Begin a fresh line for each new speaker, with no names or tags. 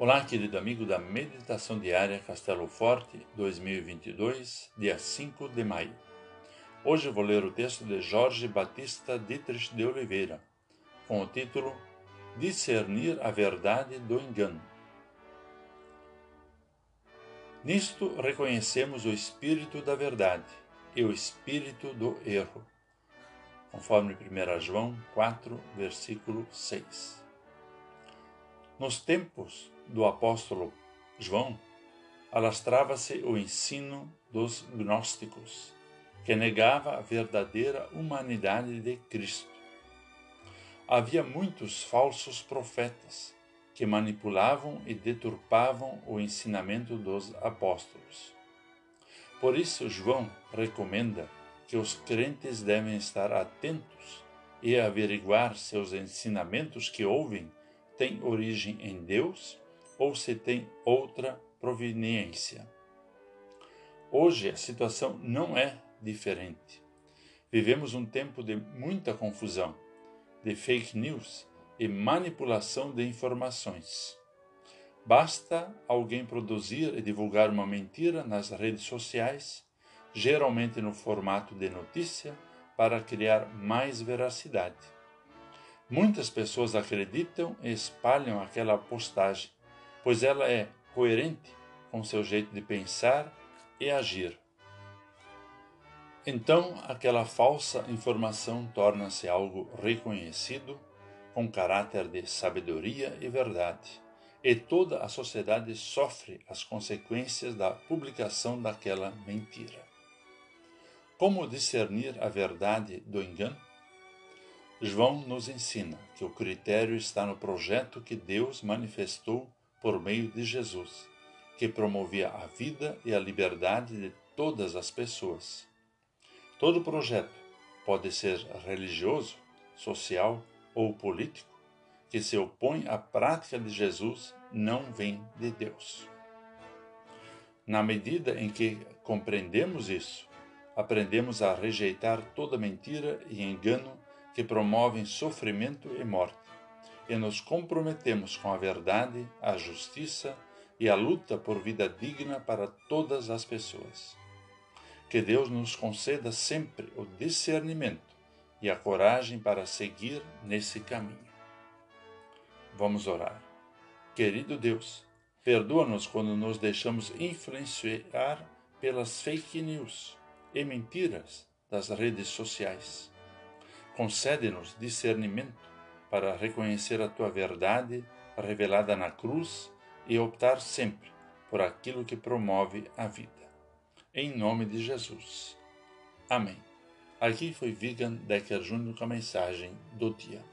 Olá, querido amigo da Meditação Diária Castelo Forte 2022, dia 5 de maio. Hoje vou ler o texto de Jorge Batista Dietrich de Oliveira, com o título Discernir a Verdade do Engano. Nisto reconhecemos o espírito da verdade e o espírito do erro, conforme 1 João 4, versículo 6. Nos tempos do apóstolo João, alastrava-se o ensino dos gnósticos, que negava a verdadeira humanidade de Cristo. Havia muitos falsos profetas que manipulavam e deturpavam o ensinamento dos apóstolos. Por isso, João recomenda que os crentes devem estar atentos e averiguar se os ensinamentos que ouvem tem origem em Deus ou se tem outra proveniência. Hoje a situação não é diferente. Vivemos um tempo de muita confusão, de fake news e manipulação de informações. Basta alguém produzir e divulgar uma mentira nas redes sociais, geralmente no formato de notícia, para criar mais veracidade. Muitas pessoas acreditam e espalham aquela postagem, pois ela é coerente com seu jeito de pensar e agir. Então, aquela falsa informação torna-se algo reconhecido, com caráter de sabedoria e verdade, e toda a sociedade sofre as consequências da publicação daquela mentira. Como discernir a verdade do engano? João nos ensina que o critério está no projeto que Deus manifestou por meio de Jesus, que promovia a vida e a liberdade de todas as pessoas. Todo projeto pode ser religioso, social ou político que se opõe à prática de Jesus não vem de Deus. Na medida em que compreendemos isso, aprendemos a rejeitar toda mentira e engano que promovem sofrimento e morte, e nos comprometemos com a verdade, a justiça e a luta por vida digna para todas as pessoas. Que Deus nos conceda sempre o discernimento e a coragem para seguir nesse caminho. Vamos orar. Querido Deus, perdoa-nos quando nos deixamos influenciar pelas fake news e mentiras das redes sociais Concede-nos discernimento para reconhecer a tua verdade revelada na cruz e optar sempre por aquilo que promove a vida. Em nome de Jesus. Amém. Aqui foi Vigan Decker Júnior com a mensagem do dia.